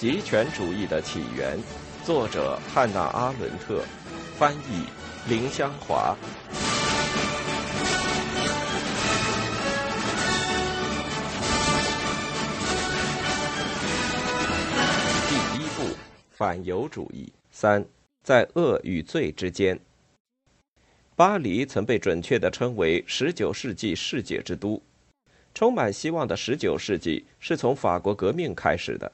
极权主义的起源，作者汉娜·阿伦特，翻译林香华。第一部：反犹主义。三，在恶与罪之间。巴黎曾被准确地称为19世纪世界之都。充满希望的19世纪是从法国革命开始的。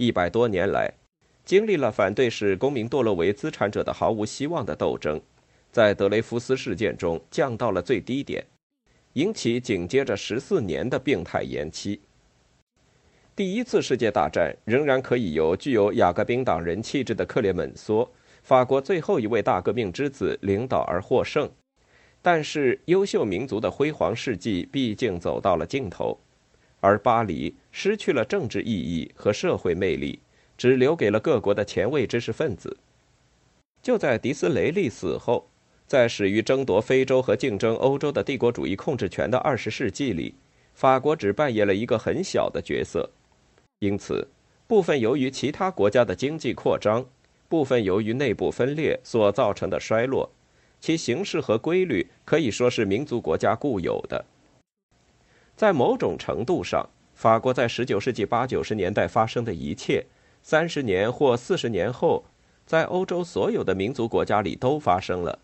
一百多年来，经历了反对使公民堕落为资产者的毫无希望的斗争，在德雷福斯事件中降到了最低点，引起紧接着十四年的病态延期。第一次世界大战仍然可以由具有雅各宾党人气质的克列门梭，法国最后一位大革命之子领导而获胜。但是，优秀民族的辉煌事迹毕竟走到了尽头，而巴黎失去了政治意义和社会魅力，只留给了各国的前卫知识分子。就在迪斯雷利死后，在始于争夺非洲和竞争欧洲的帝国主义控制权的二十世纪里，法国只扮演了一个很小的角色。因此，部分由于其他国家的经济扩张，部分由于内部分裂所造成的衰落。其形式和规律可以说是民族国家固有的。在某种程度上，法国在19世纪八九十年代发生的一切，三十年或四十年后，在欧洲所有的民族国家里都发生了。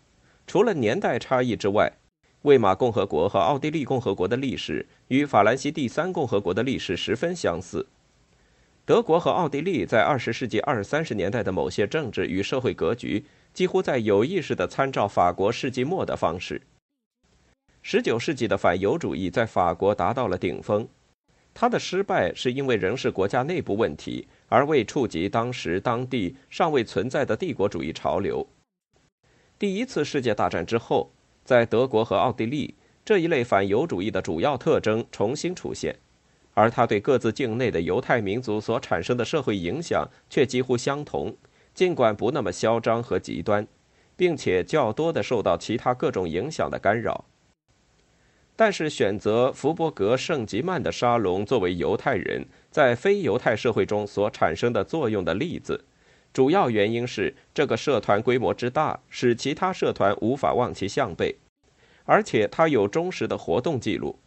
除了年代差异之外，魏玛共和国和奥地利共和国的历史与法兰西第三共和国的历史十分相似。德国和奥地利在20世纪二三十年代的某些政治与社会格局。几乎在有意识地参照法国世纪末的方式。十九世纪的反犹主义在法国达到了顶峰，它的失败是因为仍是国家内部问题，而未触及当时当地尚未存在的帝国主义潮流。第一次世界大战之后，在德国和奥地利，这一类反犹主义的主要特征重新出现，而它对各自境内的犹太民族所产生的社会影响却几乎相同。尽管不那么嚣张和极端，并且较多的受到其他各种影响的干扰，但是选择福伯格圣吉曼的沙龙作为犹太人在非犹太社会中所产生的作用的例子，主要原因是这个社团规模之大，使其他社团无法望其项背，而且他有忠实的活动记录。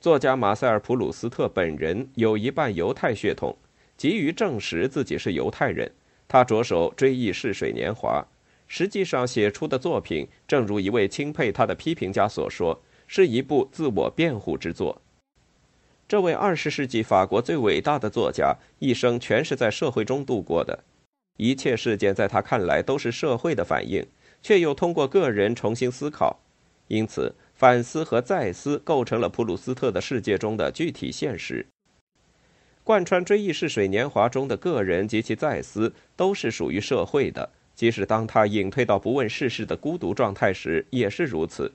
作家马塞尔·普鲁斯特本人有一半犹太血统，急于证实自己是犹太人。他着手追忆逝水年华，实际上写出的作品，正如一位钦佩他的批评家所说，是一部自我辩护之作。这位二十世纪法国最伟大的作家，一生全是在社会中度过的，一切事件在他看来都是社会的反应，却又通过个人重新思考，因此反思和再思构成了普鲁斯特的世界中的具体现实。贯穿《追忆似水年华》中的个人及其再思，都是属于社会的。即使当他隐退到不问世事的孤独状态时，也是如此。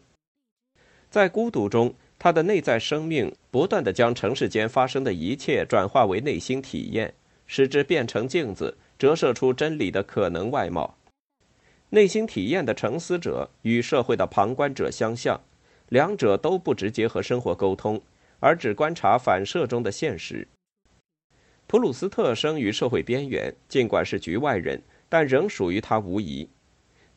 在孤独中，他的内在生命不断地将尘世间发生的一切转化为内心体验，使之变成镜子，折射出真理的可能外貌。内心体验的沉思者与社会的旁观者相像，两者都不直接和生活沟通，而只观察反射中的现实。普鲁斯特生于社会边缘，尽管是局外人，但仍属于他无疑。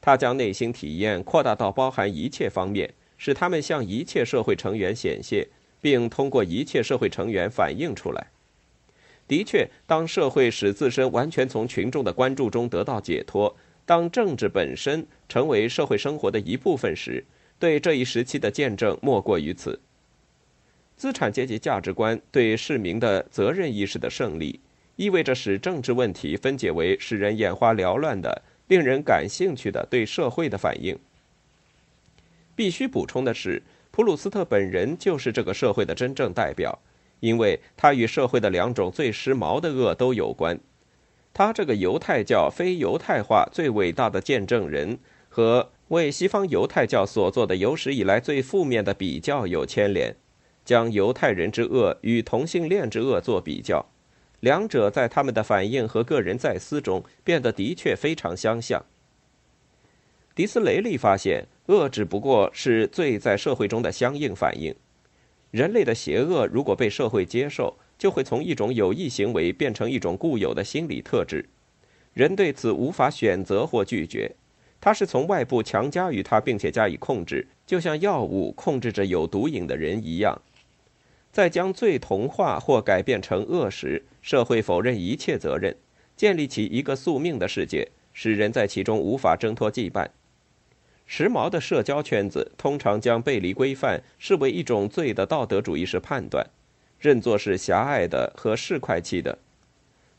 他将内心体验扩大到包含一切方面，使他们向一切社会成员显现，并通过一切社会成员反映出来。的确，当社会使自身完全从群众的关注中得到解脱，当政治本身成为社会生活的一部分时，对这一时期的见证莫过于此。资产阶级价值观对市民的责任意识的胜利，意味着使政治问题分解为使人眼花缭乱的、令人感兴趣的对社会的反应。必须补充的是，普鲁斯特本人就是这个社会的真正代表，因为他与社会的两种最时髦的恶都有关。他这个犹太教非犹太化最伟大的见证人，和为西方犹太教所做的有史以来最负面的比较有牵连。将犹太人之恶与同性恋之恶做比较，两者在他们的反应和个人在思中变得的确非常相像。迪斯雷利发现，恶只不过是罪在社会中的相应反应。人类的邪恶如果被社会接受，就会从一种有意行为变成一种固有的心理特质，人对此无法选择或拒绝，它是从外部强加于他，并且加以控制，就像药物控制着有毒瘾的人一样。在将罪同化或改变成恶时，社会否认一切责任，建立起一个宿命的世界，使人在其中无法挣脱羁绊。时髦的社交圈子通常将背离规范视为一种罪的道德主义式判断，认作是狭隘的和市侩气的。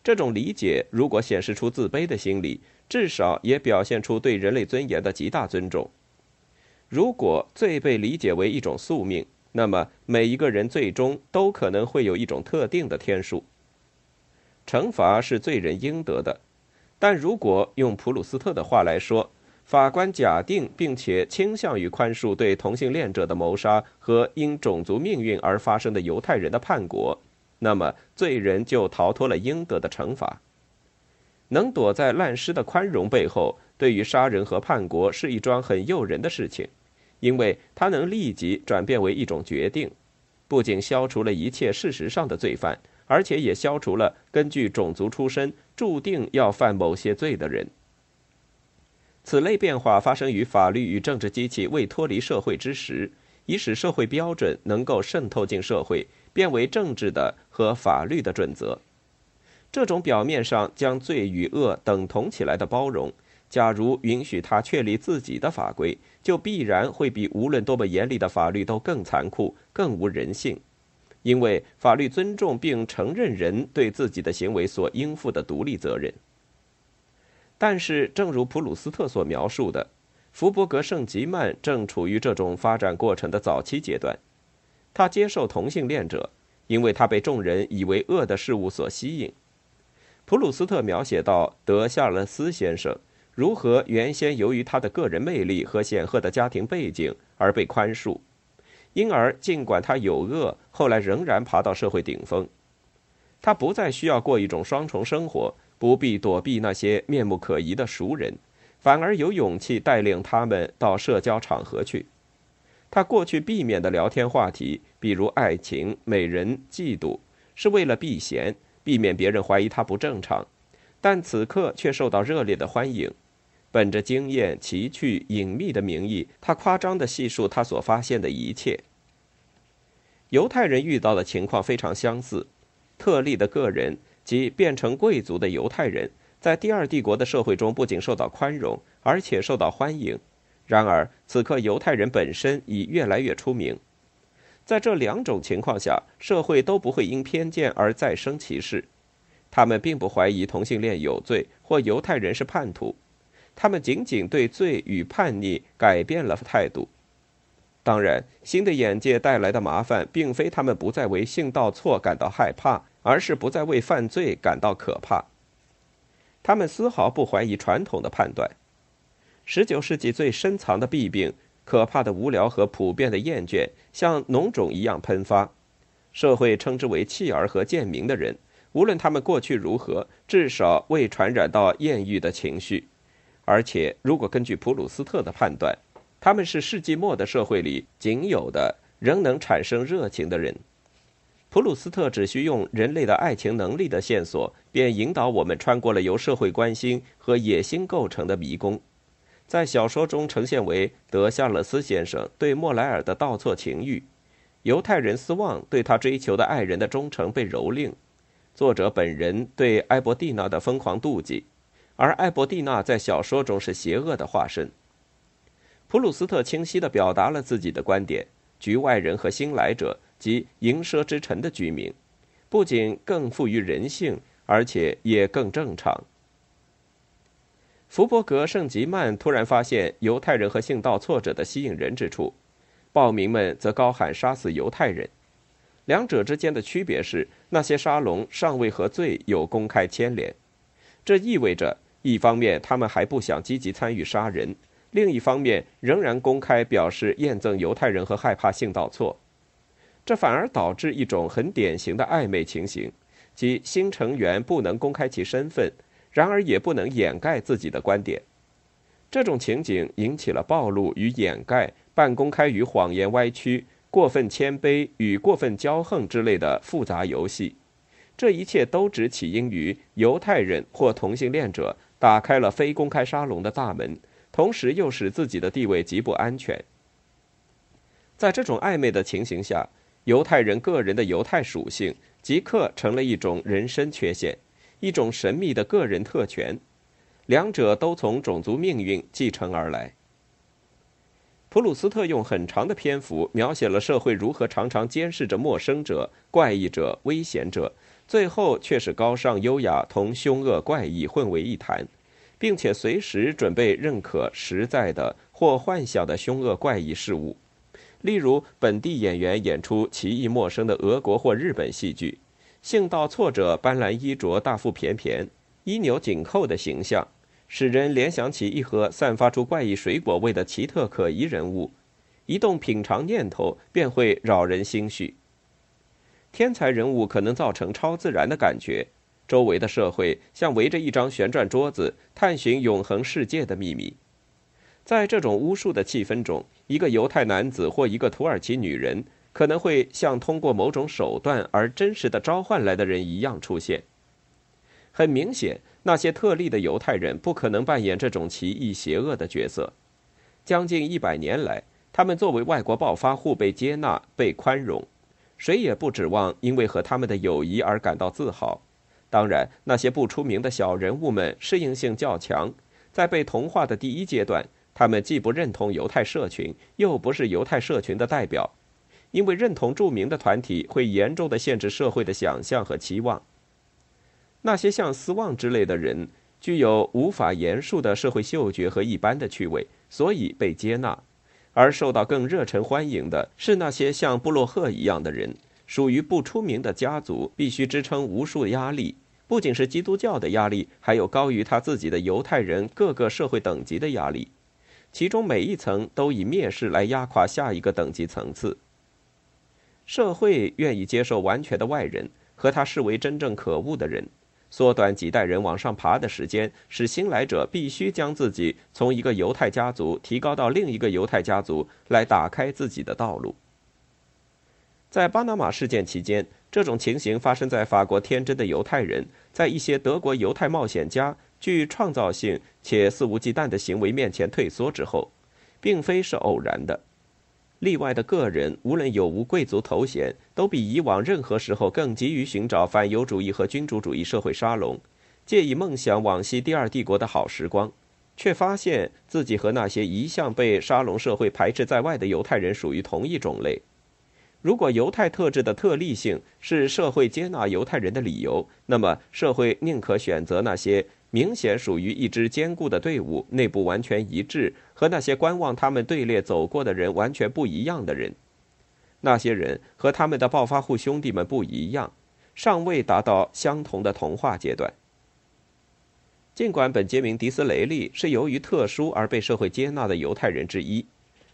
这种理解如果显示出自卑的心理，至少也表现出对人类尊严的极大尊重。如果罪被理解为一种宿命，那么每一个人最终都可能会有一种特定的天数。惩罚是罪人应得的，但如果用普鲁斯特的话来说，法官假定并且倾向于宽恕对同性恋者的谋杀和因种族命运而发生的犹太人的叛国，那么罪人就逃脱了应得的惩罚。能躲在烂尸的宽容背后，对于杀人和叛国是一桩很诱人的事情，因为它能立即转变为一种决定，不仅消除了一切事实上的罪犯，而且也消除了根据种族出身注定要犯某些罪的人。此类变化发生于法律与政治机器未脱离社会之时，以使社会标准能够渗透进社会，变为政治的和法律的准则。这种表面上将罪与恶等同起来的包容，假如允许他确立自己的法规，就必然会比无论多么严厉的法律都更残酷、更无人性，因为法律尊重并承认人对自己的行为所应负的独立责任。但是，正如普鲁斯特所描述的，福伯格·圣吉曼正处于这种发展过程的早期阶段。他接受同性恋者，因为他被众人以为恶的事物所吸引。普鲁斯特描写到德夏勒斯先生如何原先由于他的个人魅力和显赫的家庭背景而被宽恕，因而尽管他有恶，后来仍然爬到社会顶峰。他不再需要过一种双重生活。不必躲避那些面目可疑的熟人，反而有勇气带领他们到社交场合去。他过去避免的聊天话题，比如爱情、美人、嫉妒，是为了避嫌，避免别人怀疑他不正常。但此刻却受到热烈的欢迎。本着经验、奇趣、隐秘的名义，他夸张地细述他所发现的一切。犹太人遇到的情况非常相似，特例的个人。即变成贵族的犹太人，在第二帝国的社会中不仅受到宽容，而且受到欢迎。然而，此刻犹太人本身已越来越出名。在这两种情况下，社会都不会因偏见而再生歧视。他们并不怀疑同性恋有罪或犹太人是叛徒，他们仅仅对罪与叛逆改变了态度。当然，新的眼界带来的麻烦，并非他们不再为性道错感到害怕。而是不再为犯罪感到可怕。他们丝毫不怀疑传统的判断。十九世纪最深藏的弊病，可怕的无聊和普遍的厌倦，像脓肿一样喷发。社会称之为弃儿和贱民的人，无论他们过去如何，至少未传染到艳遇的情绪。而且，如果根据普鲁斯特的判断，他们是世纪末的社会里仅有的仍能产生热情的人。普鲁斯特只需用人类的爱情能力的线索，便引导我们穿过了由社会关心和野心构成的迷宫。在小说中呈现为德夏勒斯先生对莫莱尔的倒错情欲，犹太人斯旺对他追求的爱人的忠诚被蹂躏，作者本人对埃博蒂娜的疯狂妒忌，而埃博蒂娜在小说中是邪恶的化身。普鲁斯特清晰地表达了自己的观点：局外人和新来者。及营奢之城的居民，不仅更富于人性，而且也更正常。福伯格·圣吉曼突然发现犹太人和性道错者的吸引人之处，暴民们则高喊杀死犹太人。两者之间的区别是，那些沙龙尚未和罪有公开牵连，这意味着一方面他们还不想积极参与杀人，另一方面仍然公开表示厌憎犹太人和害怕性道错。这反而导致一种很典型的暧昧情形，即新成员不能公开其身份，然而也不能掩盖自己的观点。这种情景引起了暴露与掩盖、半公开与谎言歪曲、过分谦卑与过分骄横之类的复杂游戏。这一切都只起因于犹太人或同性恋者打开了非公开沙龙的大门，同时又使自己的地位极不安全。在这种暧昧的情形下，犹太人个人的犹太属性即刻成了一种人身缺陷，一种神秘的个人特权，两者都从种族命运继承而来。普鲁斯特用很长的篇幅描写了社会如何常常监视着陌生者、怪异者、危险者，最后却是高尚优雅同凶恶怪异混为一谈，并且随时准备认可实在的或幻想的凶恶怪异事物。例如，本地演员演出奇异陌生的俄国或日本戏剧，性道挫折、斑斓衣着、大腹便便、衣纽紧扣的形象。使人联想起一盒散发出怪异水果味的奇特可疑人物，一动品尝念头便会扰人心绪。天才人物可能造成超自然的感觉，周围的社会像围着一张旋转桌子，探寻永恒世界的秘密。在这种巫术的气氛中，一个犹太男子或一个土耳其女人可能会像通过某种手段而真实的召唤来的人一样出现。很明显。那些特例的犹太人不可能扮演这种奇异邪恶的角色。将近一百年来，他们作为外国暴发户被接纳、被宽容，谁也不指望因为和他们的友谊而感到自豪。当然，那些不出名的小人物们适应性较强，在被同化的第一阶段，他们既不认同犹太社群，又不是犹太社群的代表，因为认同著名的团体会严重的限制社会的想象和期望。那些像斯旺之类的人，具有无法言述的社会嗅觉和一般的趣味，所以被接纳；而受到更热忱欢迎的是那些像布洛赫一样的人，属于不出名的家族，必须支撑无数压力，不仅是基督教的压力，还有高于他自己的犹太人各个社会等级的压力，其中每一层都以蔑视来压垮下一个等级层次。社会愿意接受完全的外人，和他视为真正可恶的人。缩短几代人往上爬的时间，使新来者必须将自己从一个犹太家族提高到另一个犹太家族，来打开自己的道路。在巴拿马事件期间，这种情形发生在法国天真的犹太人在一些德国犹太冒险家具创造性且肆无忌惮的行为面前退缩之后，并非是偶然的。例外的个人，无论有无贵族头衔，都比以往任何时候更急于寻找反犹主义和君主主义社会沙龙，借以梦想往昔第二帝国的好时光，却发现自己和那些一向被沙龙社会排斥在外的犹太人属于同一种类。如果犹太特质的特例性是社会接纳犹太人的理由，那么社会宁可选择那些。明显属于一支坚固的队伍，内部完全一致，和那些观望他们队列走过的人完全不一样的人。那些人和他们的暴发户兄弟们不一样，尚未达到相同的同化阶段。尽管本杰明·迪斯雷利是由于特殊而被社会接纳的犹太人之一，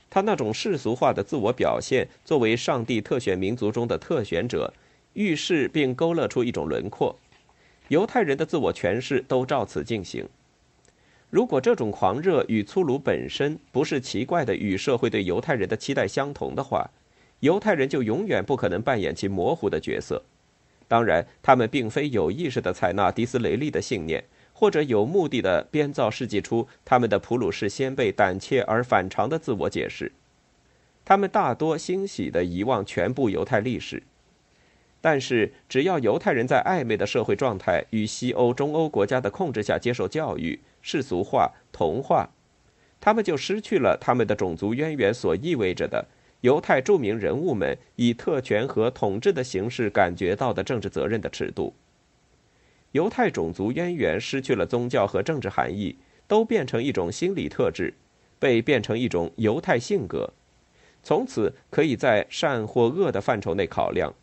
他那种世俗化的自我表现，作为上帝特选民族中的特选者，预示并勾勒出一种轮廓。犹太人的自我诠释都照此进行。如果这种狂热与粗鲁本身不是奇怪的与社会对犹太人的期待相同的话，犹太人就永远不可能扮演其模糊的角色。当然，他们并非有意识地采纳迪斯雷利的信念，或者有目的地编造世纪初他们的普鲁士先辈胆怯而反常的自我解释。他们大多欣喜地遗忘全部犹太历史。但是，只要犹太人在暧昧的社会状态与西欧、中欧国家的控制下接受教育、世俗化、同化，他们就失去了他们的种族渊源所意味着的犹太著名人物们以特权和统治的形式感觉到的政治责任的尺度。犹太种族渊源失去了宗教和政治含义，都变成一种心理特质，被变成一种犹太性格，从此可以在善或恶的范畴内考量。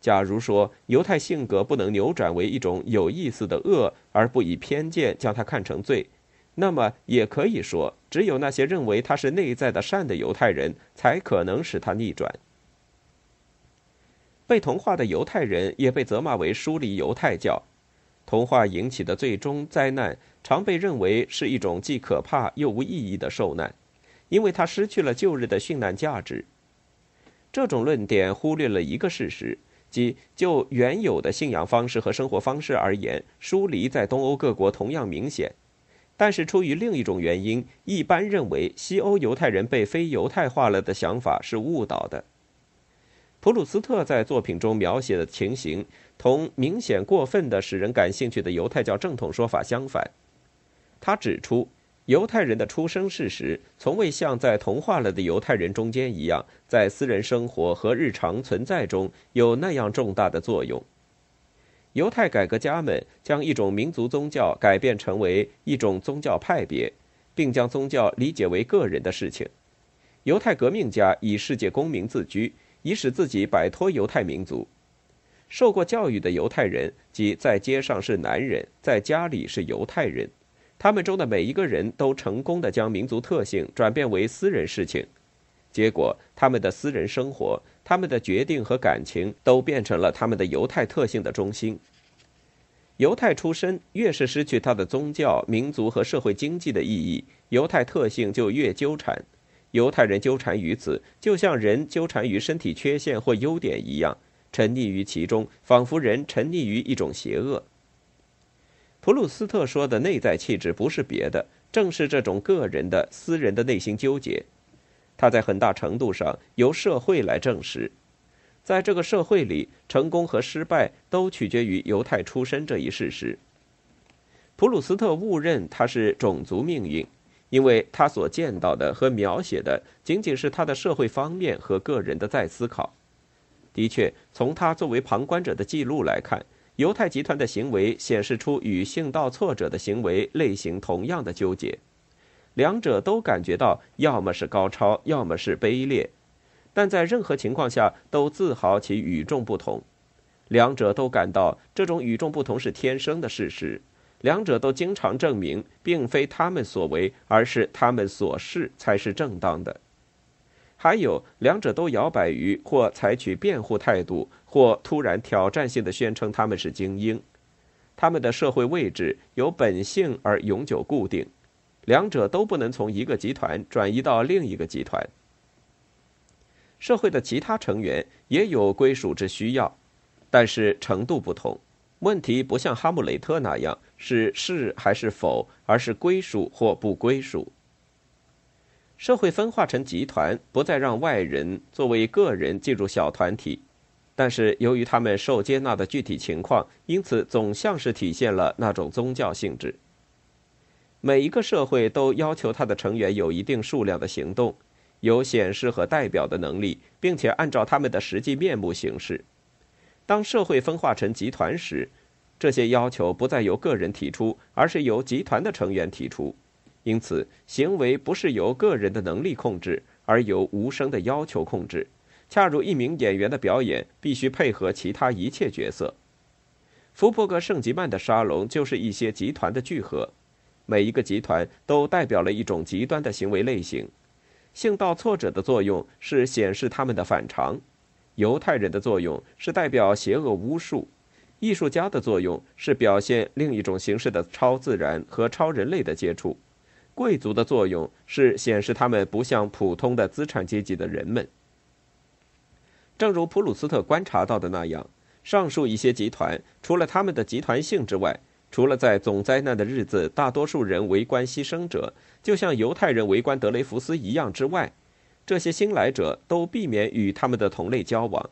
假如说犹太性格不能扭转为一种有意思的恶，而不以偏见将它看成罪，那么也可以说，只有那些认为他是内在的善的犹太人才可能使他逆转。被同化的犹太人也被责骂为疏离犹太教，同化引起的最终灾难常被认为是一种既可怕又无意义的受难，因为它失去了旧日的殉难价值。这种论点忽略了一个事实。即就原有的信仰方式和生活方式而言，疏离在东欧各国同样明显。但是出于另一种原因，一般认为西欧犹太人被非犹太化了的想法是误导的。普鲁斯特在作品中描写的情形，同明显过分的使人感兴趣的犹太教正统说法相反。他指出，犹太人的出生事实从未像在同化了的犹太人中间一样，在私人生活和日常存在中有那样重大的作用。犹太改革家们将一种民族宗教改变成为一种宗教派别，并将宗教理解为个人的事情。犹太革命家以世界公民自居。以使自己摆脱犹太民族。受过教育的犹太人，即在街上是男人，在家里是犹太人。他们中的每一个人都成功的将民族特性转变为私人事情，结果他们的私人生活、他们的决定和感情都变成了他们的犹太特性的中心。犹太出身越是失去他的宗教、民族和社会经济的意义，犹太特性就越纠缠。犹太人纠缠于此，就像人纠缠于身体缺陷或优点一样，沉溺于其中，仿佛人沉溺于一种邪恶。普鲁斯特说的内在气质不是别的，正是这种个人的、私人的内心纠结。他在很大程度上由社会来证实，在这个社会里，成功和失败都取决于犹太出身这一事实。普鲁斯特误认他是种族命运。因为他所见到的和描写的仅仅是他的社会方面和个人的再思考。的确，从他作为旁观者的记录来看，犹太集团的行为显示出与性道挫者的行为类型同样的纠结，两者都感觉到要么是高超，要么是卑劣，但在任何情况下都自豪其与众不同。两者都感到这种与众不同是天生的事实。两者都经常证明，并非他们所为，而是他们所事才是正当的。还有，两者都摇摆于或采取辩护态度，或突然挑战性的宣称他们是精英。他们的社会位置由本性而永久固定，两者都不能从一个集团转移到另一个集团。社会的其他成员也有归属之需要，但是程度不同。问题不像哈姆雷特那样是是还是否，而是归属或不归属。社会分化成集团，不再让外人作为个人进入小团体，但是由于他们受接纳的具体情况，因此总像是体现了那种宗教性质。每一个社会都要求他的成员有一定数量的行动，有显示和代表的能力，并且按照他们的实际面目行事。当社会分化成集团时，这些要求不再由个人提出，而是由集团的成员提出。因此，行为不是由个人的能力控制，而由无声的要求控制。恰如一名演员的表演必须配合其他一切角色。福伯格圣吉曼的沙龙就是一些集团的聚合，每一个集团都代表了一种极端的行为类型。性道挫者的作用是显示他们的反常。犹太人的作用是代表邪恶巫术，艺术家的作用是表现另一种形式的超自然和超人类的接触，贵族的作用是显示他们不像普通的资产阶级的人们。正如普鲁斯特观察到的那样，上述一些集团除了他们的集团性之外，除了在总灾难的日子大多数人围观牺牲者，就像犹太人围观德雷福斯一样之外。这些新来者都避免与他们的同类交往，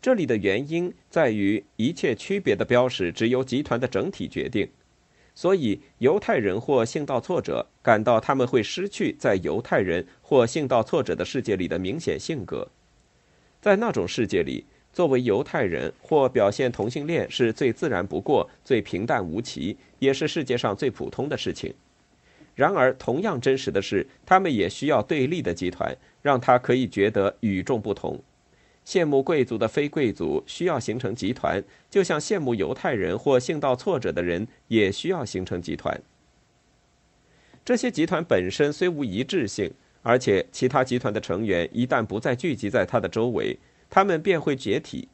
这里的原因在于一切区别的标识只由集团的整体决定，所以犹太人或性道挫者感到他们会失去在犹太人或性道挫者的世界里的明显性格，在那种世界里，作为犹太人或表现同性恋是最自然不过、最平淡无奇，也是世界上最普通的事情。然而，同样真实的是，他们也需要对立的集团，让他可以觉得与众不同。羡慕贵族的非贵族需要形成集团，就像羡慕犹太人或性道挫折的人也需要形成集团。这些集团本身虽无一致性，而且其他集团的成员一旦不再聚集在他的周围，他们便会解体。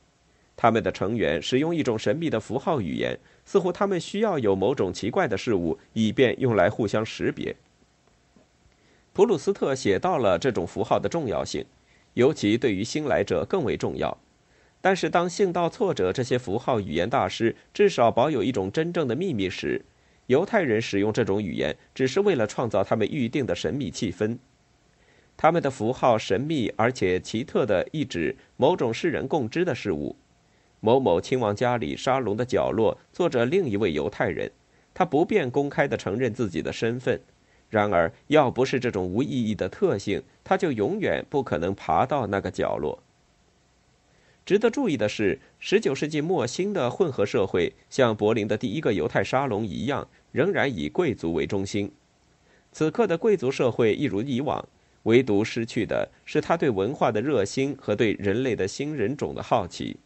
他们的成员使用一种神秘的符号语言。似乎他们需要有某种奇怪的事物，以便用来互相识别。普鲁斯特写到了这种符号的重要性，尤其对于新来者更为重要。但是，当性道挫折这些符号语言大师至少保有一种真正的秘密时，犹太人使用这种语言只是为了创造他们预定的神秘气氛。他们的符号神秘而且奇特的，意指某种世人共知的事物。某某亲王家里沙龙的角落坐着另一位犹太人，他不便公开地承认自己的身份。然而，要不是这种无意义的特性，他就永远不可能爬到那个角落。值得注意的是，19世纪末新的混合社会像柏林的第一个犹太沙龙一样，仍然以贵族为中心。此刻的贵族社会一如以往，唯独失去的是他对文化的热心和对人类的新人种的好奇。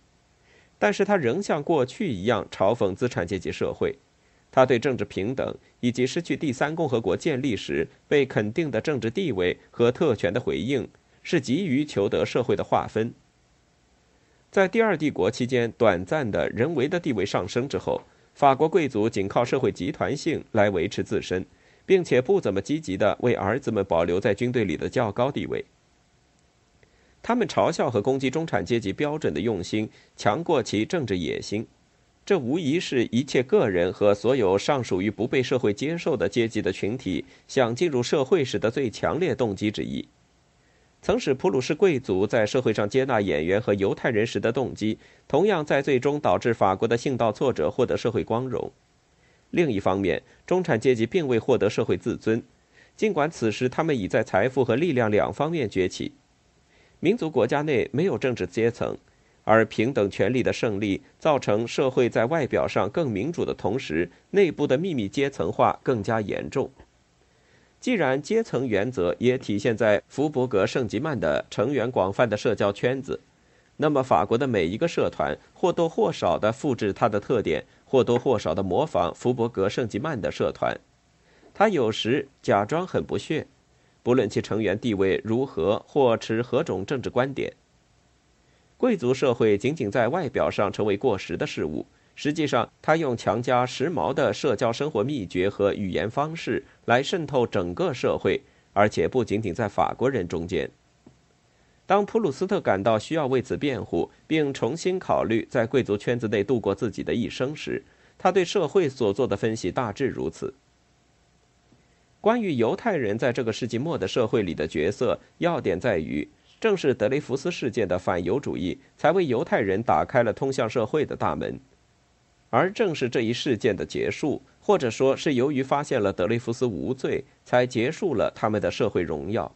但是他仍像过去一样嘲讽资产阶级社会。他对政治平等以及失去第三共和国建立时被肯定的政治地位和特权的回应，是急于求得社会的划分。在第二帝国期间短暂的人为的地位上升之后，法国贵族仅靠社会集团性来维持自身，并且不怎么积极的为儿子们保留在军队里的较高地位。他们嘲笑和攻击中产阶级标准的用心强过其政治野心，这无疑是一切个人和所有尚属于不被社会接受的阶级的群体想进入社会时的最强烈动机之一。曾使普鲁士贵族在社会上接纳演员和犹太人时的动机，同样在最终导致法国的性道挫折获得社会光荣。另一方面，中产阶级并未获得社会自尊，尽管此时他们已在财富和力量两方面崛起。民族国家内没有政治阶层，而平等权利的胜利造成社会在外表上更民主的同时，内部的秘密阶层化更加严重。既然阶层原则也体现在福伯格圣吉曼的成员广泛的社交圈子，那么法国的每一个社团或多或少地复制它的特点，或多或少地模仿福伯格圣吉曼的社团。他有时假装很不屑，不论其成员地位如何或持何种政治观点。贵族社会仅仅在外表上成为过时的事物。实际上，他用强加时髦的社交生活秘诀和语言方式来渗透整个社会，而且不仅仅在法国人中间。当普鲁斯特感到需要为此辩护，并重新考虑在贵族圈子内度过自己的一生时，他对社会所做的分析大致如此：关于犹太人在这个世纪末的社会里的角色，要点在于，正是德雷福斯事件的反犹主义才为犹太人打开了通向社会的大门。而正是这一事件的结束，或者说是由于发现了德雷福斯无罪，才结束了他们的社会荣耀。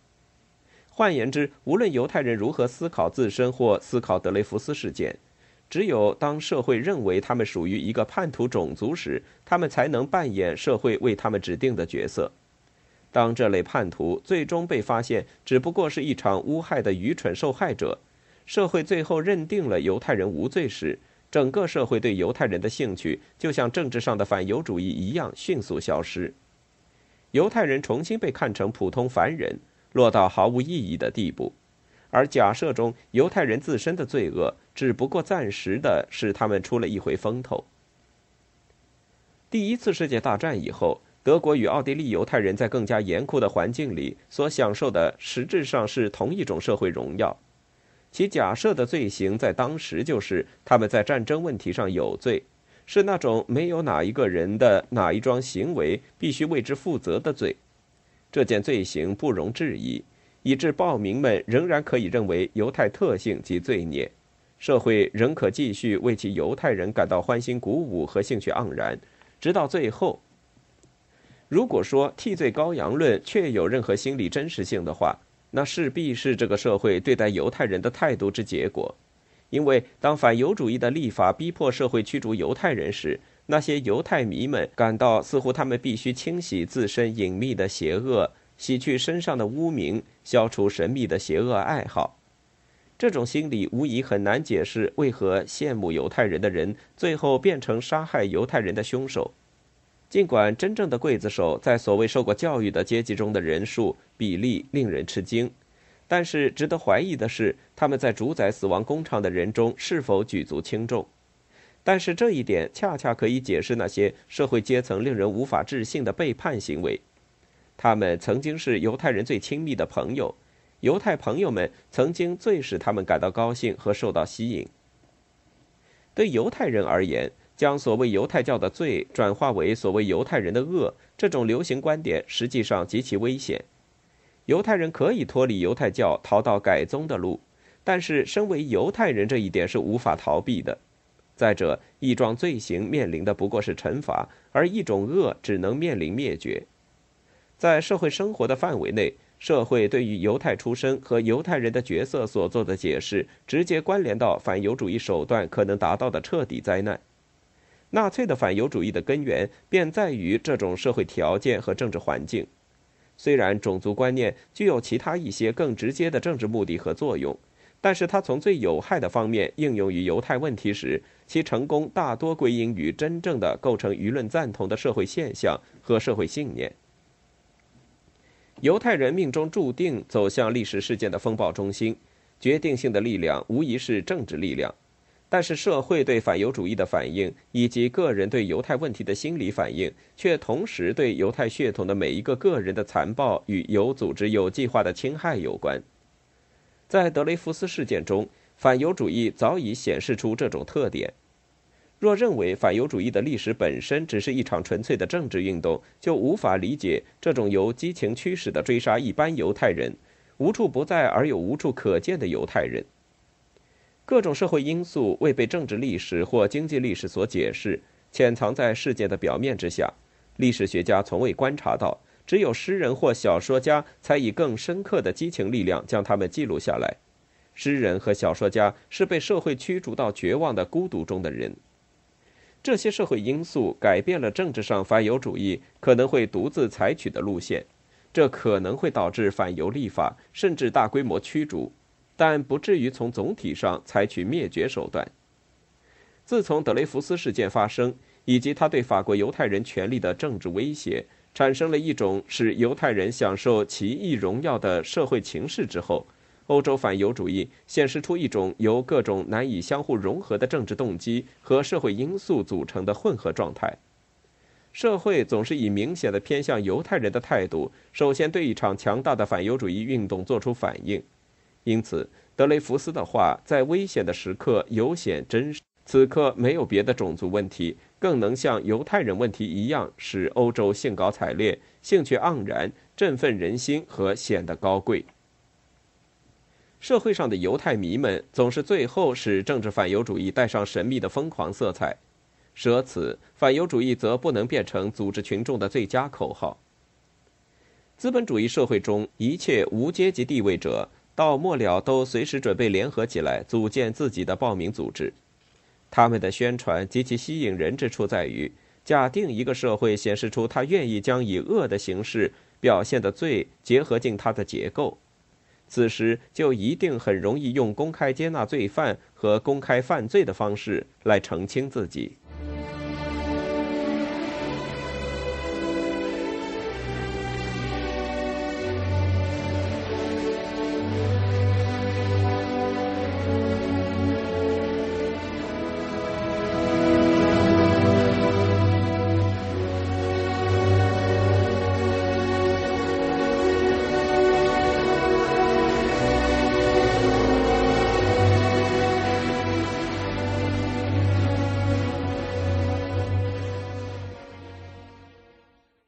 换言之，无论犹太人如何思考自身或思考德雷福斯事件，只有当社会认为他们属于一个叛徒种族时，他们才能扮演社会为他们指定的角色。当这类叛徒最终被发现只不过是一场诬害的愚蠢受害者，社会最后认定了犹太人无罪时，整个社会对犹太人的兴趣，就像政治上的反犹主义一样迅速消失。犹太人重新被看成普通凡人，落到毫无意义的地步。而假设中犹太人自身的罪恶，只不过暂时的使他们出了一回风头。第一次世界大战以后，德国与奥地利犹太人在更加严酷的环境里所享受的，实质上是同一种社会荣耀。其假设的罪行在当时就是他们在战争问题上有罪，是那种没有哪一个人的哪一桩行为必须为之负责的罪。这件罪行不容置疑，以致暴民们仍然可以认为犹太特性及罪孽，社会仍可继续为其犹太人感到欢欣鼓舞和兴趣盎然，直到最后。如果说替罪羔羊论确有任何心理真实性的话，那势必是这个社会对待犹太人的态度之结果，因为当反犹主义的立法逼迫社会驱逐犹太人时，那些犹太迷们感到似乎他们必须清洗自身隐秘的邪恶，洗去身上的污名，消除神秘的邪恶爱好。这种心理无疑很难解释为何羡慕犹太人的人最后变成杀害犹太人的凶手。尽管真正的刽子手在所谓受过教育的阶级中的人数比例令人吃惊，但是值得怀疑的是，他们在主宰死亡工厂的人中是否举足轻重。但是这一点恰恰可以解释那些社会阶层令人无法置信的背叛行为。他们曾经是犹太人最亲密的朋友，犹太朋友们曾经最使他们感到高兴和受到吸引。对犹太人而言，将所谓犹太教的罪转化为所谓犹太人的恶，这种流行观点实际上极其危险。犹太人可以脱离犹太教，逃到改宗的路，但是身为犹太人这一点是无法逃避的。再者，一桩罪行面临的不过是惩罚，而一种恶只能面临灭绝。在社会生活的范围内，社会对于犹太出身和犹太人的角色所做的解释，直接关联到反犹主义手段可能达到的彻底灾难。纳粹的反犹主义的根源便在于这种社会条件和政治环境。虽然种族观念具有其他一些更直接的政治目的和作用，但是它从最有害的方面应用于犹太问题时，其成功大多归因于真正的构成舆论赞同的社会现象和社会信念。犹太人命中注定走向历史事件的风暴中心，决定性的力量无疑是政治力量。但是，社会对反犹主义的反应以及个人对犹太问题的心理反应，却同时对犹太血统的每一个个人的残暴与有组织、有计划的侵害有关。在德雷福斯事件中，反犹主义早已显示出这种特点。若认为反犹主义的历史本身只是一场纯粹的政治运动，就无法理解这种由激情驱使的追杀一般犹太人、无处不在而又无处可见的犹太人。各种社会因素未被政治历史或经济历史所解释，潜藏在世界的表面之下。历史学家从未观察到，只有诗人或小说家才以更深刻的激情力量将它们记录下来。诗人和小说家是被社会驱逐到绝望的孤独中的人。这些社会因素改变了政治上反犹主义可能会独自采取的路线，这可能会导致反犹立法，甚至大规模驱逐，但不至于从总体上采取灭绝手段。自从德雷福斯事件发生，以及他对法国犹太人权利的政治威胁，产生了一种使犹太人享受奇异荣耀的社会情势之后。欧洲反犹主义显示出一种由各种难以相互融合的政治动机和社会因素组成的混合状态。社会总是以明显的偏向犹太人的态度，首先对一场强大的反犹主义运动做出反应。因此，德雷福斯的话在危险的时刻尤显真实。此刻没有别的种族问题更能像犹太人问题一样，使欧洲兴高采烈、兴趣盎然、振奋人心和显得高贵。社会上的犹太迷们总是最后使政治反犹主义带上神秘的疯狂色彩，舍此反犹主义则不能变成组织群众的最佳口号。资本主义社会中一切无阶级地位者到末了都随时准备联合起来组建自己的暴民组织。他们的宣传极其吸引人之处在于，假定一个社会显示出他愿意将以恶的形式表现的罪结合进他的结构。此时就一定很容易用公开接纳罪犯和公开犯罪的方式来澄清自己。